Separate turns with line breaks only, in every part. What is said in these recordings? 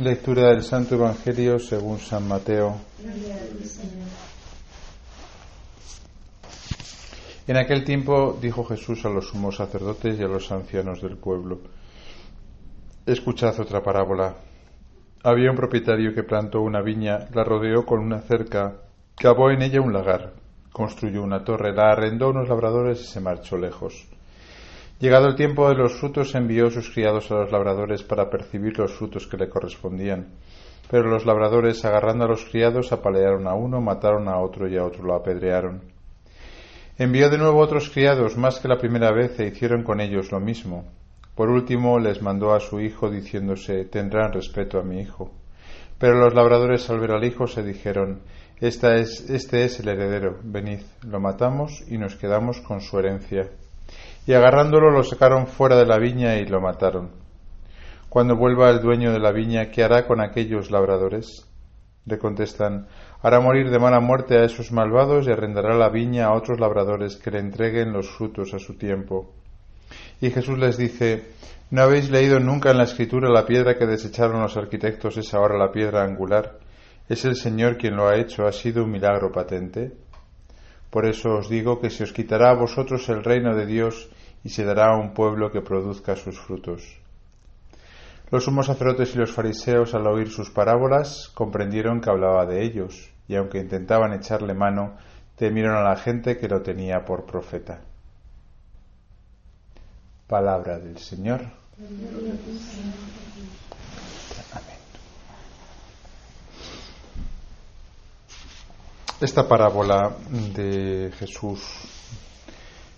Lectura del Santo Evangelio según San Mateo. En aquel tiempo dijo Jesús a los sumos sacerdotes y a los ancianos del pueblo, escuchad otra parábola. Había un propietario que plantó una viña, la rodeó con una cerca, cavó en ella un lagar, construyó una torre, la arrendó a unos labradores y se marchó lejos. Llegado el tiempo de los frutos, envió sus criados a los labradores para percibir los frutos que le correspondían. Pero los labradores, agarrando a los criados, apalearon a uno, mataron a otro y a otro lo apedrearon. Envió de nuevo otros criados, más que la primera vez, e hicieron con ellos lo mismo. Por último, les mandó a su hijo, diciéndose, tendrán respeto a mi hijo. Pero los labradores, al ver al hijo, se dijeron, Esta es, este es el heredero, venid, lo matamos y nos quedamos con su herencia y agarrándolo lo sacaron fuera de la viña y lo mataron. Cuando vuelva el dueño de la viña, ¿qué hará con aquellos labradores? Le contestan, hará morir de mala muerte a esos malvados y arrendará la viña a otros labradores que le entreguen los frutos a su tiempo. Y Jesús les dice, ¿no habéis leído nunca en la escritura la piedra que desecharon los arquitectos es ahora la piedra angular? Es el Señor quien lo ha hecho, ha sido un milagro patente. Por eso os digo que se os quitará a vosotros el reino de Dios y se dará a un pueblo que produzca sus frutos. Los sumos sacerdotes y los fariseos, al oír sus parábolas, comprendieron que hablaba de ellos, y aunque intentaban echarle mano, temieron a la gente que lo tenía por profeta. Palabra del Señor. Esta parábola de Jesús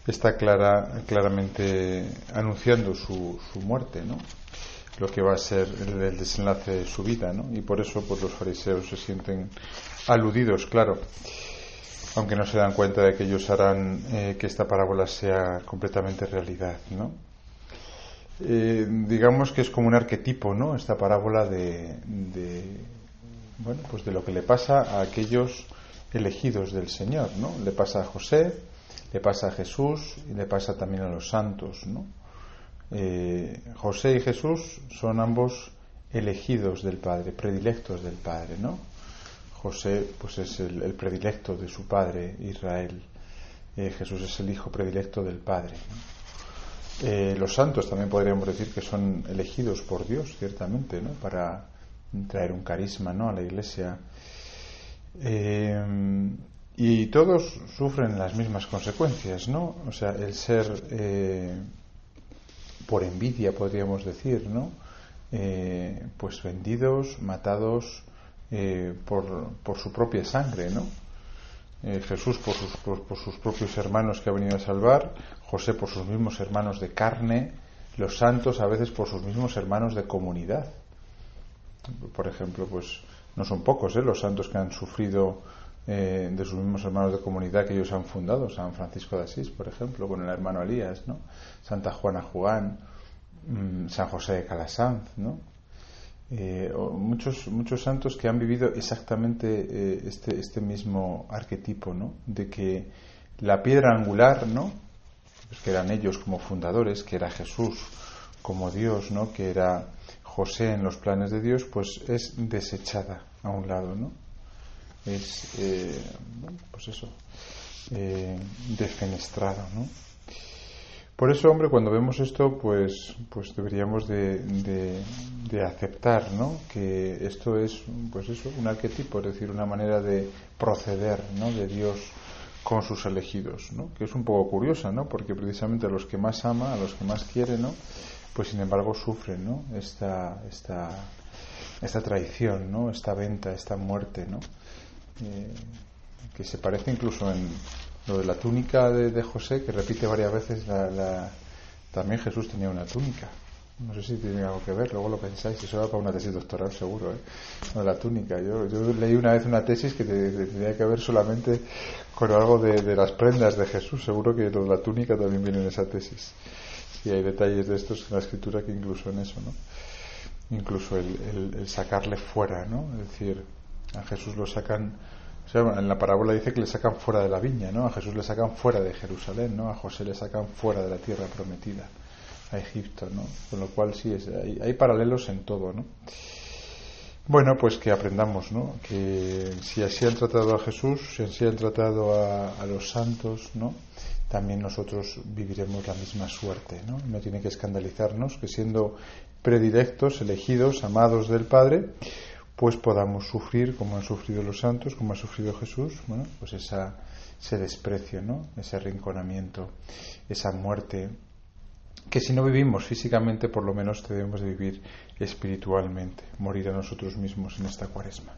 está clara, claramente anunciando su, su, muerte, ¿no? lo que va a ser el, desenlace de su vida, ¿no? y por eso pues, los fariseos se sienten aludidos, claro, aunque no se dan cuenta de que ellos harán eh, que esta parábola sea completamente realidad. ¿no? Eh, digamos que es como un arquetipo, ¿no? esta parábola de, de, bueno, pues de lo que le pasa a aquellos elegidos del Señor, ¿no? Le pasa a José, le pasa a Jesús y le pasa también a los santos. ¿no? Eh, José y Jesús son ambos elegidos del Padre, predilectos del Padre. ¿no? José pues es el, predilecto de su Padre Israel. Eh, Jesús es el Hijo predilecto del Padre. Eh, los santos también podríamos decir que son elegidos por Dios, ciertamente, ¿no? para traer un carisma ¿no? a la Iglesia. Y todos sufren las mismas consecuencias, ¿no? O sea, el ser eh, por envidia, podríamos decir, ¿no? Eh, pues vendidos, matados eh, por, por, su propia sangre, ¿no? Jesús por sus, por sus propios hermanos que ha venido a salvar, José por sus mismos hermanos de carne, los santos a veces por sus mismos hermanos de comunidad. Por ejemplo, pues no son pocos ¿eh? los santos que han sufrido eh, de sus mismos hermanos de comunidad que ellos han fundado, San Francisco de Asís, por ejemplo, con el hermano Elías, ¿no? Santa Juana Juan, mmm, San José de Calasanz, ¿no? Eh, muchos, muchos santos que han vivido exactamente eh, este, este mismo arquetipo, ¿no? De que la piedra angular, ¿no? Pues que eran ellos como fundadores, que era Jesús como Dios, ¿no? Que era José en los planes de Dios, pues es desechada a un lado, ¿no? es, eh, pues eso, eh, ¿no? Por eso, hombre, cuando vemos esto, pues, pues deberíamos de, de, de, aceptar, ¿no? Que esto es, pues eso, un arquetipo, es decir, una manera de proceder, ¿no? De Dios con sus elegidos, ¿no? Que es un poco curiosa, ¿no? Porque precisamente a los que más ama, a los que más quiere, ¿no? Pues sin embargo sufren, ¿no? Esta, esta, esta traición, ¿no? Esta venta, esta muerte, ¿no? Eh, que se parece incluso en lo de la túnica de, José, que repite varias veces, la, también Jesús tenía una túnica. No sé si tiene algo que ver, luego lo pensáis, eso va para una tesis doctoral seguro, ¿eh? De la túnica. Yo, yo leí una vez una tesis que tenía que ver solamente con algo de, de, las prendas de Jesús, seguro que la túnica también viene en esa tesis. Y hay detalles de estos en la escritura que incluso en eso, ¿no? Incluso el, el, sacarle fuera, ¿no? Es decir, a Jesús lo sacan, o sea, en la parábola dice que le sacan fuera de la viña, ¿no? A Jesús le sacan fuera de Jerusalén, ¿no? A José le sacan fuera de la tierra prometida. a Egipto, ¿no? Con lo cual sí, es, hay, paralelos en todo, ¿no? Bueno, pues que aprendamos, ¿no? Que si así han tratado a Jesús, si así han tratado a, los santos, ¿no? También nosotros viviremos la misma suerte, ¿no? No tiene que escandalizarnos que siendo predilectos, elegidos, amados del Padre, pues podamos sufrir como han sufrido los santos, como ha sufrido Jesús, bueno, pues esa, ese desprecio, ¿no? ese arrinconamiento, esa muerte, que si no vivimos físicamente, por lo menos debemos de vivir espiritualmente, morir a nosotros mismos en esta cuaresma.